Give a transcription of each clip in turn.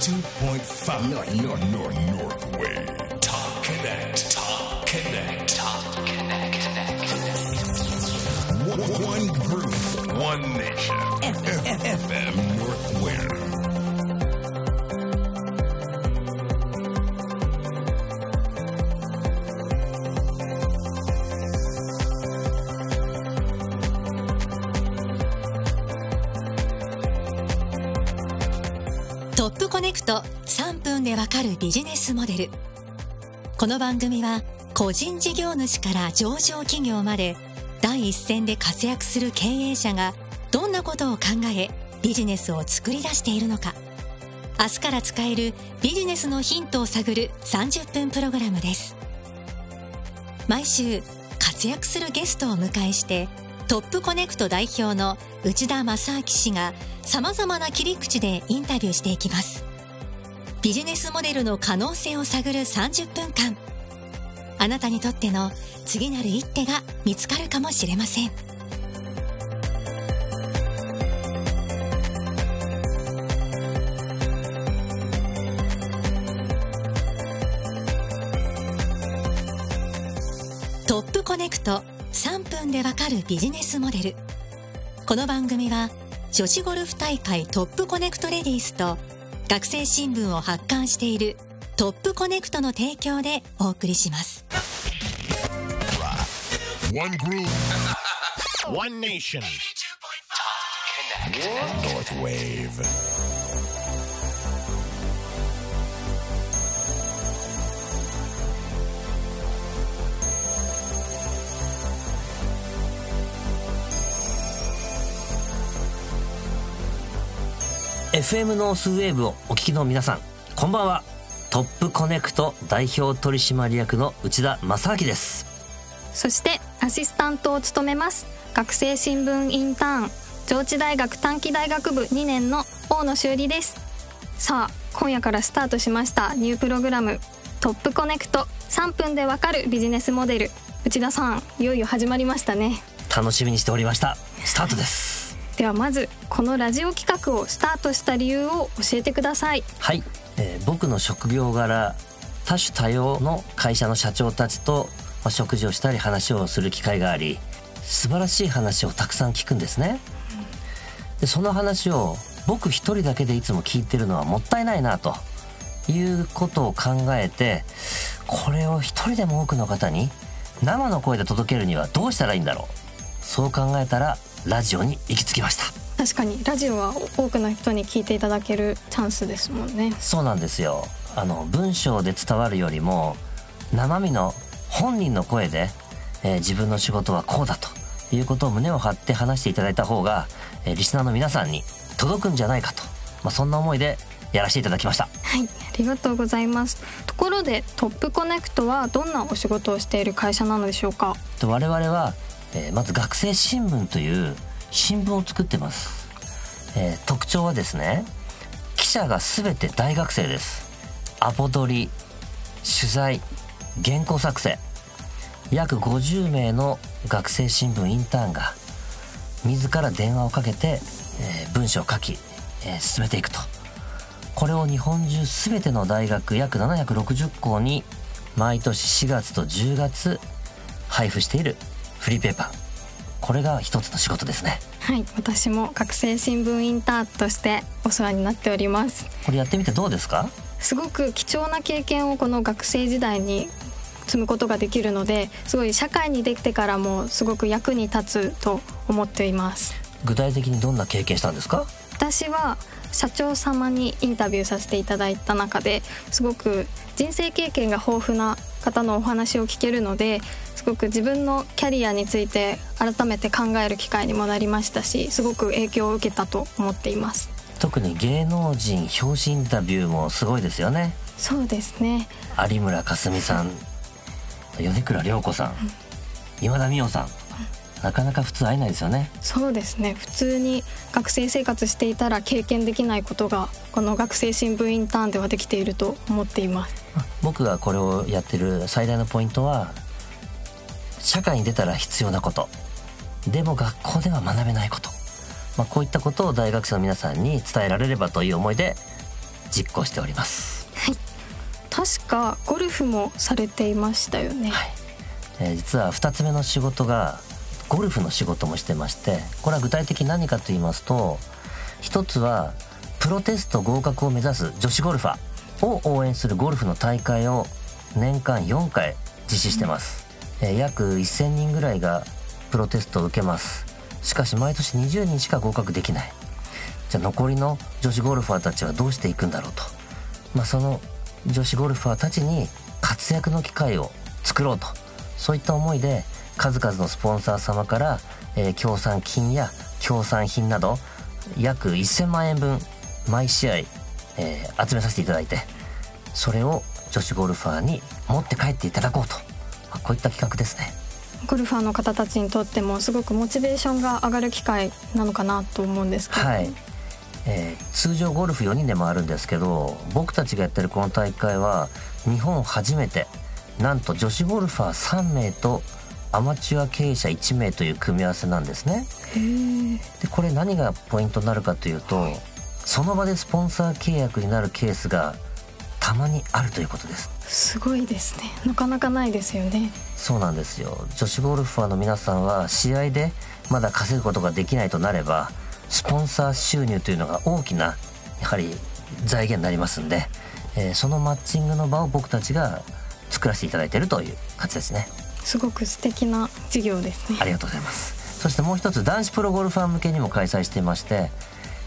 92.5 North, North, North, North Wave Top Connect Top Connect Top Connect One, one group One nation. FM North Wave ップコネクト3分でわかるビジネスモデル。この番組は個人事業主から上場企業まで第一線で活躍する経営者がどんなことを考えビジネスを作り出しているのか。明日から使えるビジネスのヒントを探る30分プログラムです。毎週活躍するゲストをお迎えしてトップコネクト代表の内田正明氏が様々な切り口でインタビューしていきます。ビジネスモデルの可能性を探る30分間あなたにとっての次なる一手が見つかるかもしれません。トップコネクト3分でわかるビジネスモデル。この番組は女子ゴルフ大会トップコネクトレディースと学生新聞を発刊しているトップコネクトの提供でお送りします。FM ノースウェーブをお聞きの皆さんこんばんは。トップコネクト代表取締役の内田正明です。そしてアシスタントを務めます学生新聞インターン上智大学短期大学部2年の大野修理です。さあ今夜からスタートしましたニュープログラムトップコネクト3分でわかるビジネスモデル。内田さんいよいよ始まりましたね。楽しみにしておりました。スタートですではまずこのラジオ企画をスタートした理由を教えてください。はい、えー僕の職業柄多種多様の会社の社長たちと、まあ、食事をしたり話をする機会があり素晴らしい話をたくさん聞くんですね。でその話を僕一人だけでいつも聞いてるのはもったいないなということを考えてこれを一人でも多くの方に生の声で届けるにはどうしたらいいんだろう。そう考えたらラジオに行き着きました。確かにラジオは多くの人に聞いていただけるチャンスですもんね。そうなんですよ。あの文章で伝わるよりも生身の本人の声で、えー自分の仕事はこうだということを胸を張って話していただいた方が、えーリスナーの皆さんに届くんじゃないかと、まあ、そんな思いでやらせていただきました。はい、ありがとうございます。ところでトップコネクトはどんなお仕事をしている会社なのでしょうか？で我々は、えーまず学生新聞という新聞を作ってます、えー特徴はですね記者が全て大学生です。アポ取り取材原稿作成。約50名の学生新聞インターンが自ら電話をかけて、えー文章を書き、えー進めていくと。これを日本中全ての大学約760校に毎年4月と10月配布している。フリーペーパーこれが一つの仕事ですねはい、私も学生新聞インターンとしてお世話になっております。これやってみてどうですか？すごく貴重な経験をこの学生時代に積むことができるので、すごい社会にできてからもすごく役に立つと思っています。具体的にどんな経験したんですか？私は社長様にインタビューさせていただいた中ですごく人生経験が豊富な方のお話を聞けるのですごく自分のキャリアについて改めて考える機会にもなりましたしすごく影響を受けたと思っています。特に芸能人表紙インタビューもすごいですよね。そうですね。有村架純さん米倉涼子さん。今田美桜さんなかなか普通会えないですよね。そうですね。普通に学生生活していたら経験できないことがこの学生新聞インターンではできていると思っています。僕がこれをやってる最大のポイントは社会に出たら必要なこと。でも学校では学べないこと、まあ、こういったことを大学生の皆さんに伝えられればという思いで実行しております、確かゴルフもされていましたよね、はい。えー実は2つ目の仕事がゴルフの仕事もしてましてこれは具体的に何かと言いますと一つはプロテスト合格を目指す女子ゴルファーを応援するゴルフの大会を年間4回実施してます、えー約1000人ぐらいがプロテストを受けます。しかし毎年20人しか合格できない。じゃあ残りの女子ゴルファーたちはどうしていくんだろうと、まあ、その女子ゴルファーたちに活躍の機会を作ろうと。そういった思いで数々のスポンサー様から、えー協賛金や協賛品など約1000万円分毎試合、えー集めさせていただいてそれを女子ゴルファーに持って帰っていただこうと、まあこういった企画ですね。ゴルファーの方たちにとってもすごくモチベーションが上がる機会なのかなと思うんですけど、はい、えー通常ゴルフ4人で回るんですけど僕たちがやってるこの大会は日本初めてなんと女子ゴルファー3名とアマチュア経営者1名という組み合わせなんですね。でこれ何がポイントになるかというとその場でスポンサー契約になるケースがたまにあるということです。すごいですね。なかなかないですよね。そうなんですよ。女子ゴルファーの皆さんは試合でまだ稼ぐことができないとなればスポンサー収入というのが大きなやはり財源になりますんで、えーそのマッチングの場を僕たちが作らせていただいているという感じですね。すごく素敵な事業ですね。ありがとうございます。そしてもう一つ男子プロゴルファー向けにも開催していまして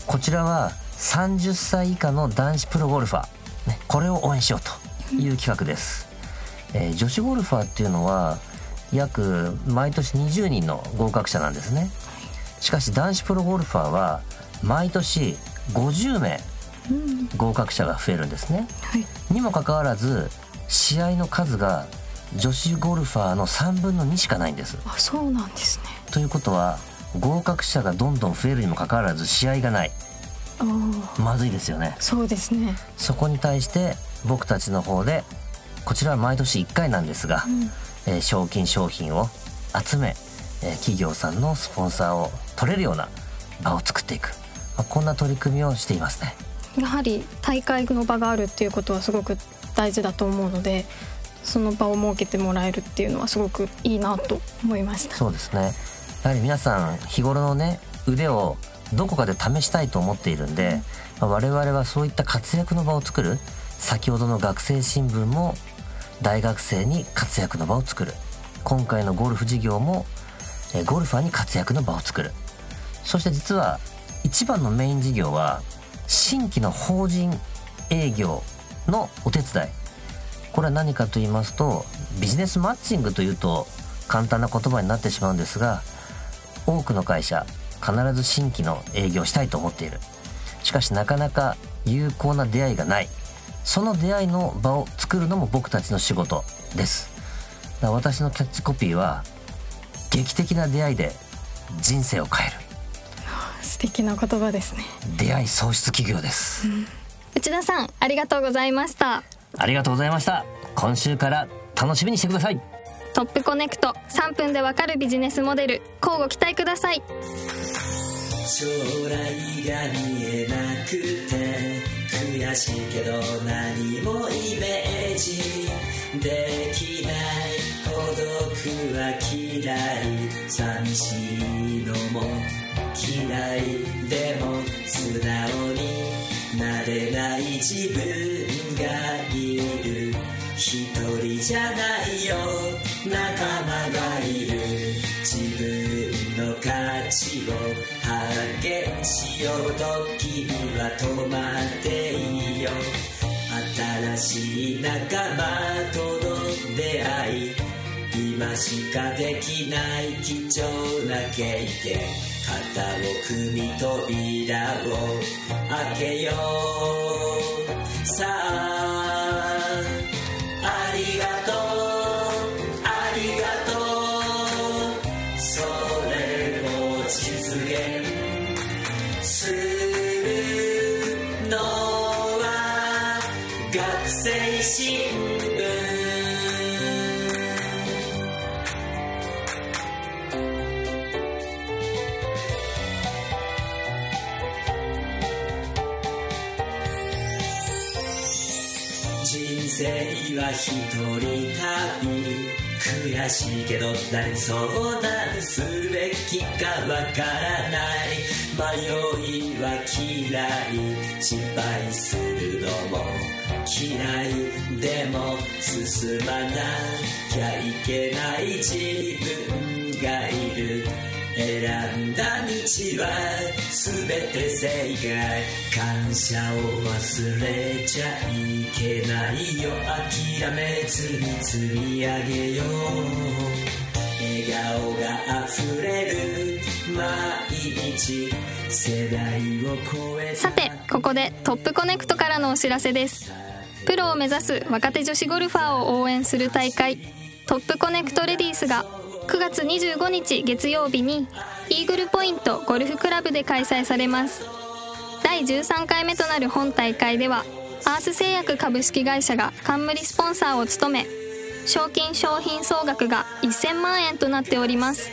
こちらは30歳以下の男子プロゴルファー、ね、これを応援しようという企画です、えー女子ゴルファーっていうのは約毎年20人の合格者なんですね。しかし男子プロゴルファーは毎年50名合格者が増えるんですね。はい。にもかかわらず試合の数が女子ゴルファーの3分の2しかないんです。あそうなんですね。ということは合格者がどんどん増えるにもかかわらず試合がない。まずいですよね。そうですね。そこに対して僕たちの方でこちらは毎年1回なんですが、えー賞金商品を集め、えー企業さんのスポンサーを取れるような場を作っていく、まあこんな取り組みをしていますね。やはり大会の場があるっていうことはすごく大事だと思うのでその場を設けてもらえるっていうのはすごくいいなと思いました。そうですね。やはり皆さん日頃のね腕をどこかで試したいと思っているんで、まあ我々はそういった活躍の場を作る。先ほどの学生新聞も大学生に活躍の場を作る。今回のゴルフ事業もえーゴルファーに活躍の場を作る。そして実は一番のメイン事業は新規の法人営業のお手伝い。これは何かと言いますとビジネスマッチングというと簡単な言葉になってしまうんですが多くの会社必ず新規の営業をしたいと思っている。しかしなかなか有効な出会いがない。その出会いの場を作るのも僕たちの仕事です。だから私のキャッチコピーは劇的な出会いで人生を変える。素敵な言葉ですね。出会い創出企業です内田さんありがとうございました。ありがとうございました。今週から楽しみにしてください。トップコネクト3分でわかるビジネスモデル交互期待ください。将来が見えなくて悔しいけど何もイメージ。できない孤独は嫌い。寂しいのも嫌い。でも素直になれない自分がいる。一人じゃないよ。仲間がいる。自分の価値を発見しよう。と君は止まっていいよ。新しい仲間との出会い。今しかできない貴重な経験。肩を組み扉を開けよう。さあ。一人旅悔しいけど何相談すべきかわからない。迷いは嫌い。心配するのも嫌い。でも進まなきゃいけない自分がいる。選んだ道は全て正解感謝を忘れちゃいけないよ諦めずに積み上げよう笑顔が溢れる毎日世代を超えさてここでトップコネクトからのお知らせです。プロを目指す若手女子ゴルファーを応援する大会トップコネクトレディースが9月25日月曜日にイーグルポイントゴルフクラブで開催されます。第13回目となる本大会ではアース製薬株式会社が冠スポンサーを務め賞金商品総額が1000万円となっております。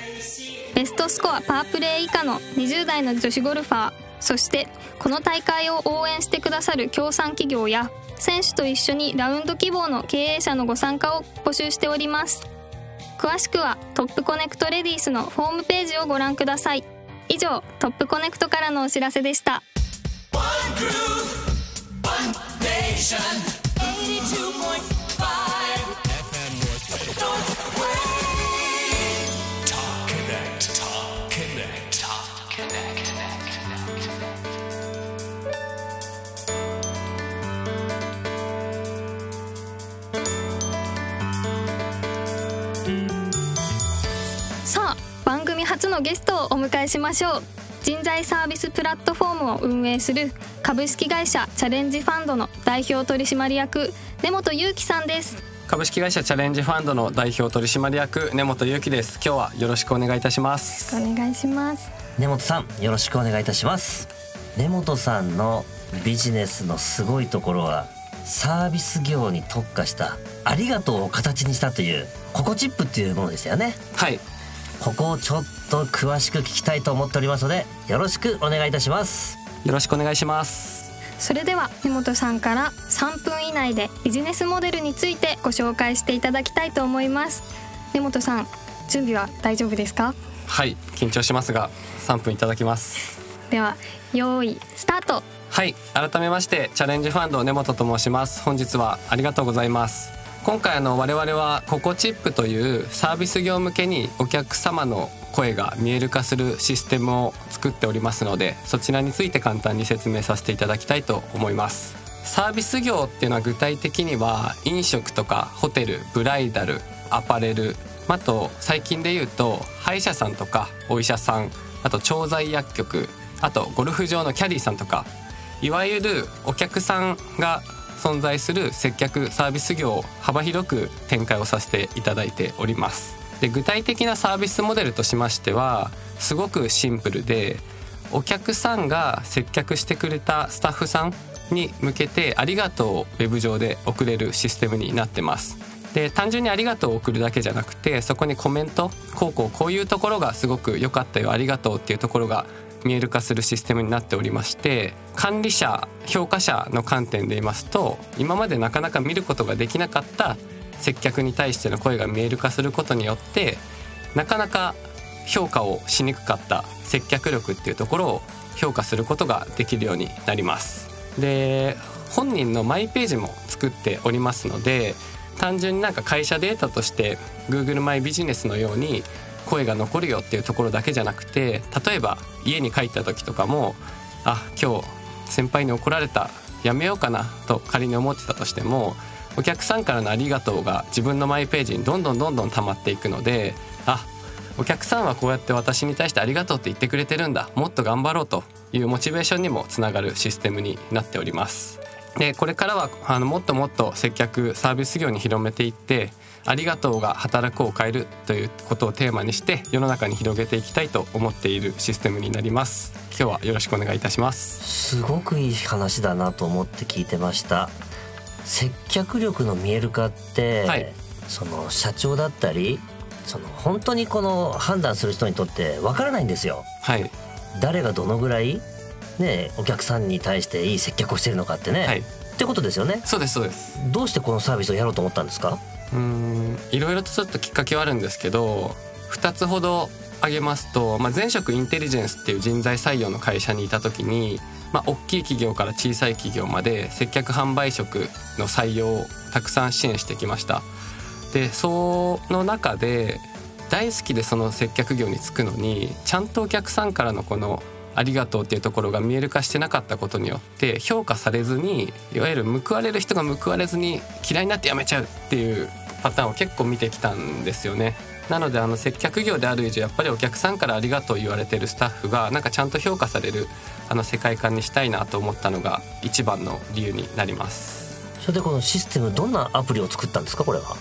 ベストスコアパープレー以下の20代の女子ゴルファーそしてこの大会を応援してくださる協賛企業や選手と一緒にラウンド希望の経営者のご参加を募集しております。詳しくはトップコネクトレディースのホームページをご覧ください。以上トップコネクトからのお知らせでしたさあ番組初のゲストをお迎えしましょう。人材サービスプラットフォームを運営する株式会社チャレンジファンドの代表取締役根本裕樹さんです。株式会社チャレンジファンドの代表取締役根本裕樹です。今日はよろしくお願いいたします。お願いします。根本さんよろしくお願いいたします。根本さんのビジネスのすごいところはサービス業に特化したありがとうを形にしたというココチップっていうものでしたよね。はいここをちょっと詳しく聞きたいと思っておりますのでよろしくお願いいたします。よろしくお願いします。それでは根本さんから3分以内でビジネスモデルについてご紹介していただきたいと思います。根本さん準備は大丈夫ですか？はい緊張しますが3分いただきます。では用意スタート。はい改めましてチャレンジファンド根本と申します。本日はありがとうございます今回あの我々はココチップというサービス業向けにお客様の声が見える化するシステムを作っておりますのでそちらについて簡単に説明させていただきたいと思います。サービス業っていうのは具体的には飲食とかホテルブライダルアパレルあと最近で言うと歯医者さんとかお医者さんあと調剤薬局あとゴルフ場のキャディーさんとかいわゆるお客さんが存在する接客サービス業を幅広く展開をさせていただいております。で具体的なサービスモデルとしましてはすごくシンプルでお客さんが接客してくれたスタッフさんに向けてありがとうをウェブ上で送れるシステムになってます。で単純にありがとうを送るだけじゃなくてそこにコメントこうこうこういうところがすごく良かったよありがとうっていうところが見える化するシステムになっておりまして管理者評価者の観点で言いますと今までなかなか見ることができなかった接客に対しての声が見える化することによってなかなか評価をしにくかった接客力っていうところを評価することができるようになります。で本人のマイページも作っておりますので単純になんか会社データとして Google マイビジネスのように声が残るよっていうところだけじゃなくて例えば家に帰った時とかもあ今日先輩に怒られたやめようかなと仮に思ってたとしてもお客さんからのありがとうが自分のマイページにどんどんどんどん溜まっていくのであお客さんはこうやって私に対してありがとうって言ってくれてるんだもっと頑張ろうというモチベーションにもつながるシステムになっております。でこれからはあのもっともっと接客サービス業に広めていってありがとうが働くを変えるということをテーマにして世の中に広げていきたいと思っているシステムになります。今日はよろしくお願いいたします。すごくいい話だなと思って聞いてました。接客力の見える化って、はい。その社長だったりその本当にこの判断する人にとってわからないんですよ。はい。誰がどのぐらいねお客さんに対していい接客をしてるのかってね、はい。ってことですよね。そうですそうです。どうしてこのサービスをやろうと思ったんですか？うーんいろいろとちょっときっかけはあるんですけど2つほど挙げますと、まあ、前職インテリジェンスっていう人材採用の会社にいた時に、まあ、大きい企業から小さい企業まで接客販売職の採用をたくさん支援してきました。でその中で大好きでその接客業に就くのにちゃんとお客さんからのこのありがとうっていうところが見える化してなかったことによって評価されずにいわゆる報われる人が報われずに嫌いになって辞めちゃうっていうパターンを結構見てきたんですよね。なのであの接客業である以上やっぱりお客さんからありがとう言われてるスタッフがなんかちゃんと評価されるあの世界観にしたいなと思ったのが一番の理由になります。それでこのシステムどんなアプリを作ったんですかこれは？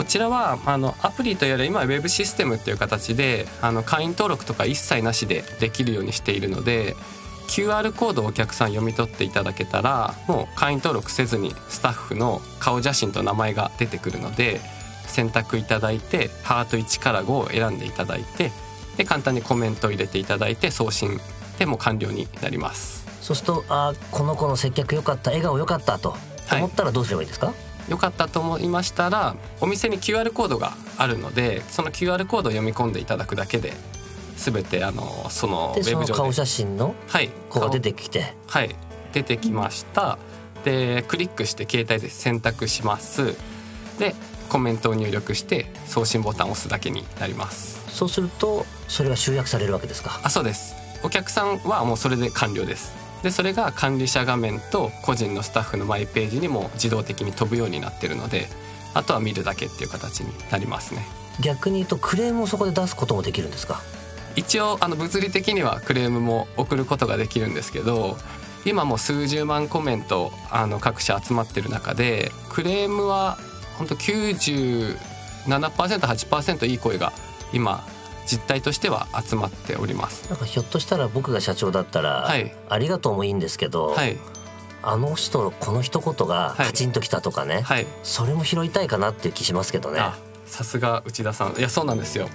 こちらはあのアプリというより今ウェブシステムっていう形であの会員登録とか一切なしでできるようにしているので QR コードをお客さん読み取っていただけたらもう会員登録せずにスタッフの顔写真と名前が出てくるので選択いただいてハート1から5を選んでいただいてで簡単にコメントを入れていただいて送信でも完了になります。そうするとあこの子の接客良かった笑顔良かったと思ったらどうすればいいですか、よかったと思いましたらお店に QR コードがあるのでその QR コードを読み込んでいただくだけで全てあのそのウェブ上で。写真のはい。子が出て顔きて。はい。出てきました。でクリックして携帯で選択します。でコメントを入力して送信ボタンを押すだけになります。そうするとそれが集約されるわけですか？あそうです。お客さんはもうそれで完了ですでそれが管理者画面と個人のスタッフのマイページにも自動的に飛ぶようになってるのであとは見るだけっていう形になりますね。逆に言うとクレームをそこで出すこともできるんですか？一応あの物理的にはクレームも送ることができるんですけど今もう数十万コメントあの各社集まってる中でクレームは本当 97%8% いい声が今実態としては集まっております。なんかひょっとしたら僕が社長だったら、はい。ありがとうもいいんですけど、はい。あの人のこの一言がはい。カチンときたとかね、はい。それも拾いたいかなっていう気しますけどね。あさすが内田さん。いやそうなんですよ。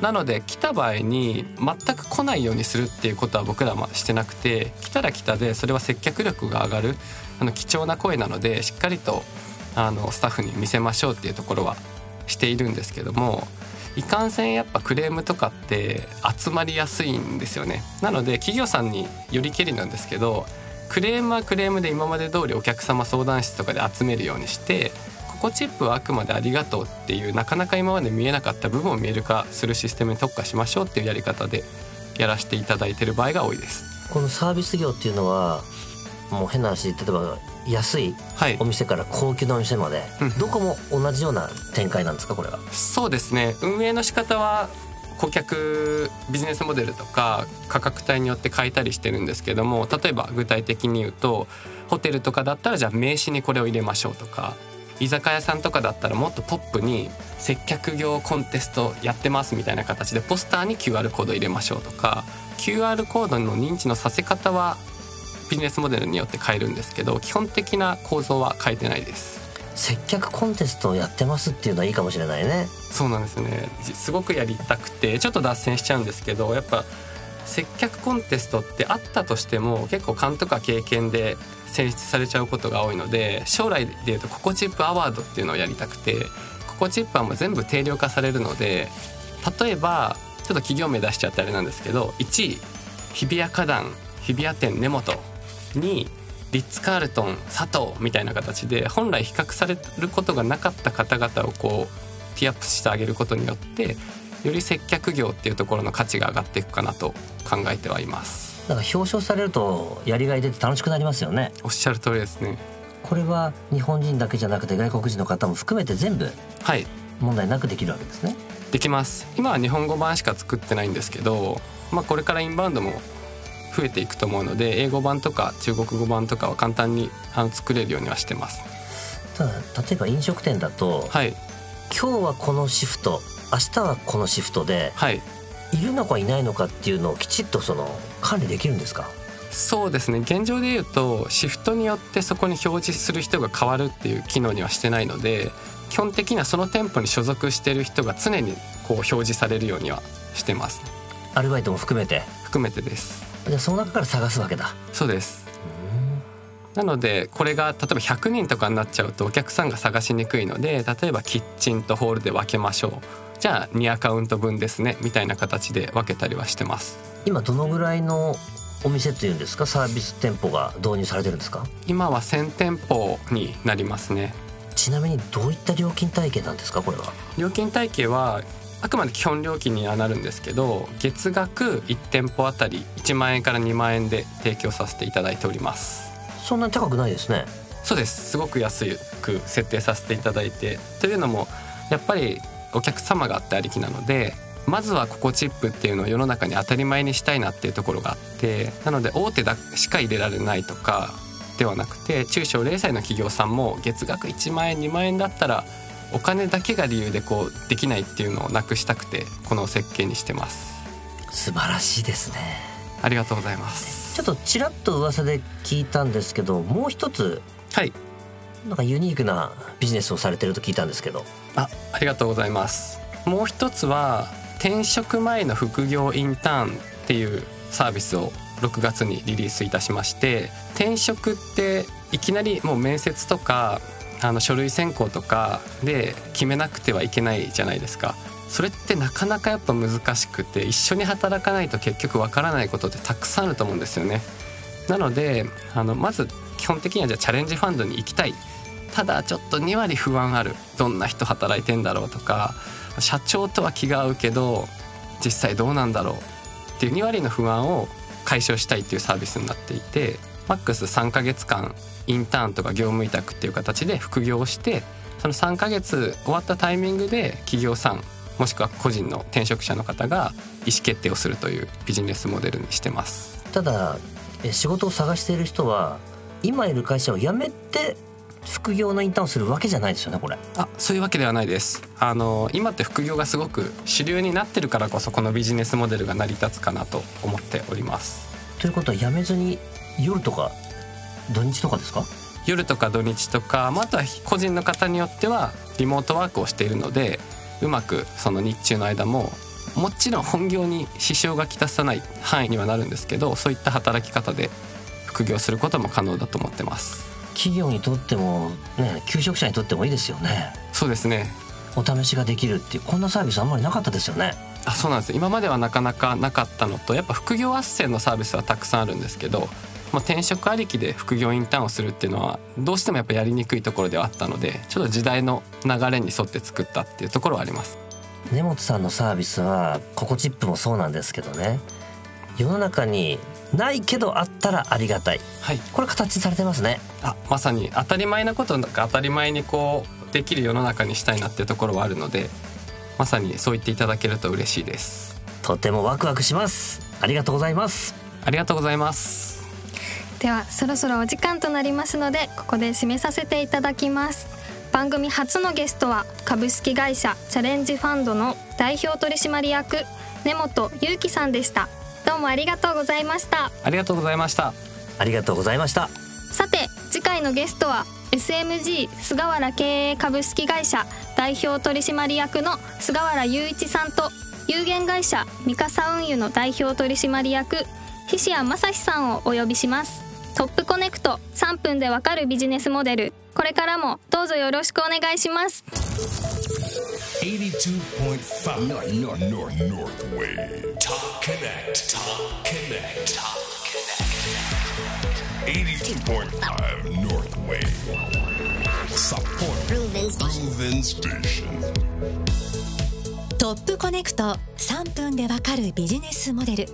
なので来た場合に全く来ないようにするっていうことは僕らはしてなくて来たら来たでそれは接客力が上がるあの貴重な声なのでしっかりとあのスタッフに見せましょうっていうところはしているんですけどもいかんせんやっぱクレームとかって集まりやすいんですよねなので企業さんによりけりなんですけどクレームはクレームで今まで通りお客様相談室とかで集めるようにしてココチップはあくまでありがとうっていうなかなか今まで見えなかった部分を見える化するシステムに特化しましょうっていうやり方でやらせていただいてる場合が多いです。このサービス業っていうのはもう変な話例えば安いはい。お店から高級なお店まで、うん。どこも同じような展開なんですかこれは？そうですね。運営の仕方は顧客ビジネスモデルとか価格帯によって変えたりしてるんですけども例えば具体的に言うとホテルとかだったらじゃあ名刺にこれを入れましょうとか居酒屋さんとかだったらもっとポップに接客業コンテストやってますみたいな形でポスターに QR コード入れましょうとか QR コードの認知のさせ方はビジネスモデルによって変えるんですけど基本的な構造は変えてないです。接客コンテストをやってますっていうのはいいかもしれないね。そうなんですよね。じすごくやりたくてちょっと脱線しちゃうんですけどやっぱ接客コンテストってあったとしても結構勘とか経験で選出されちゃうことが多いので将来でいうとココチップアワードっていうのをやりたくてココチップはもう全部定量化されるので例えばちょっと企業名出しちゃってあれなんですけど1位日比谷花壇日比谷店根本2位リッツ・カールトン佐藤みたいな形で本来比較されることがなかった方々をこうティアップしてあげることによってより接客業っていうところの価値が上がっていくかなと考えてはいます。なんか表彰されるとやりがい出て楽しくなりますよね。おっしゃる通りですね。これは日本人だけじゃなくて外国人の方も含めて全部はい。問題なくできるわけですね。できます。今は日本語版しか作ってないんですけど、まあ、これからインバウンドも増えていくと思うので英語版とか中国語版とかは簡単にあの作れるようにはしてます。ただ例えば飲食店だと、はい。今日はこのシフト明日はこのシフトではい。いるのかいないのかっていうのをきちっとその管理できるんですか？そうですね。現状で言うとシフトによってそこに表示する人が変わるっていう機能にはしてないので基本的にはその店舗に所属してる人が常にこう表示されるようにはしてます。アルバイトも含めて？含めてですでその中から探すわけだ。そうです。なのでこれが例えば100人とかになっちゃうとお客さんが探しにくいので例えばキッチンとホールで分けましょう。じゃあ2アカウント分ですね。みたいな形で分けたりはしてます。今どのぐらいのお店というんですか？サービス店舗が導入されてるんですか？今は1000店舗になりますね。ちなみにどういった料金体系なんですか？これは。料金体系はあくまで基本料金にはなるんですけど月額1店舗あたり1万円から2万円で提供させていただいております。そんなに高くないですね。そうです。すごく安く設定させていただいて。というのもやっぱりお客様があってありきなのでまずはココチップっていうのを世の中に当たり前にしたいなっていうところがあってなので大手だしか入れられないとかではなくて中小零細の企業さんも月額1万円2万円だったらお金だけが理由でこうできないっていうのをなくしたくてこの設計にしてます。素晴らしいですね。ありがとうございます。ちょっとちらっと噂で聞いたんですけどもう一つはい。なんかユニークなビジネスをされてると聞いたんですけど。あありがとうございます。もう一つは転職前の副業インターンっていうサービスを6月にリリースいたしまして転職っていきなりもう面接とかあの書類選考とかで決めなくてはいけないじゃないですか。それってなかなかやっぱ難しくて一緒に働かないと結局わからないことってたくさんあると思うんですよね。なのであのまず基本的にはじゃあチャレンジファンドに行きたい。ただちょっと2割不安ある。どんな人働いてんだろうとか。社長とは気が合うけど実際どうなんだろう。っていう2割の不安を解消したいっていうサービスになっていてマックス3ヶ月間インターンとか業務委託っていう形で副業をしてその3ヶ月終わったタイミングで企業さんもしくは個人の転職者の方が意思決定をするというビジネスモデルにしてます。ただえ仕事を探している人は今いる会社を辞めて副業のインターンをするわけじゃないですよねこれ。あそういうわけではないです。あの今って副業がすごく主流になってるからこそこのビジネスモデルが成り立つかなと思っております。ということは辞めずに夜とか土日とかですか？夜とか土日とか、まあ、あとは個人の方によってはリモートワークをしているのでうまくその日中の間ももちろん本業に支障がきたさない範囲にはなるんですけどそういった働き方で副業することも可能だと思ってます。企業にとってもね求職者にとってもいいですよね。そうですね。お試しができるっていうこんなサービスあんまりなかったですよね。あそうなんです。今まではなかなかなかったのとやっぱ副業斡旋のサービスはたくさんあるんですけど、まあ、転職ありきで副業インターンをするっていうのはどうしてもやっぱやりにくいところではあったのでちょっと時代の流れに沿って作ったっていうところはあります。根本さんのサービスはココチップもそうなんですけどね。世の中にないけどあったらありがたい。はい。これ形にされてますね。あまさに当たり前なことが当たり前にこうできる世の中にしたいなっていうところはあるのでまさにそう言っていただけると嬉しいです。とてもワクワクします。ありがとうございます。ありがとうございますではそろそろお時間となりますのでここで締めさせていただきます。番組初のゲストは株式会社チャレンジファンドの代表取締役根本裕樹さんでした。どうもありがとうございました。ありがとうございました。ありがとうございました。さて次回のゲストは SMG 菅原経営株式会社代表取締役の菅原雄一さんと有限会社三笠運輸の代表取締役菱谷正史さんをお呼びしますトップコネクト。3分でわかるビジネスモデル。これからもどうぞよろしくお願いします。トップコネクト3分でわかるビジネスモデル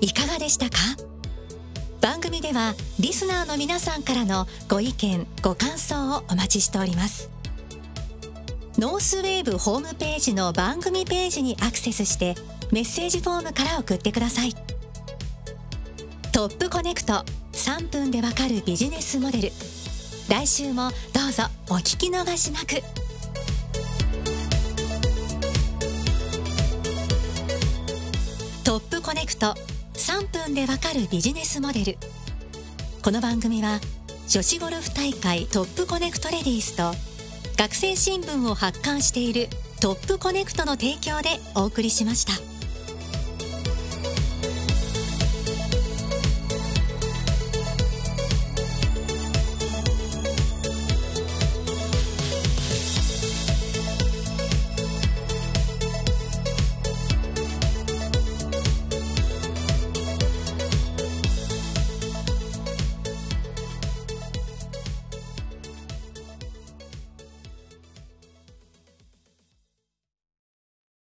いかがでしたか番組ではリスナーの皆さんからのご意見ご感想をお待ちしております。ノースウェーブホームページの番組ページにアクセスしてメッセージフォームから送ってください。トップコネクト3分でわかるビジネスモデル。来週もどうぞお聞き逃しなく。トップコネクト3分でわかるビジネスモデルこの番組は女子ゴルフ大会トップコネクトレディースと学生新聞を発刊しているトップコネクトの提供でお送りしました。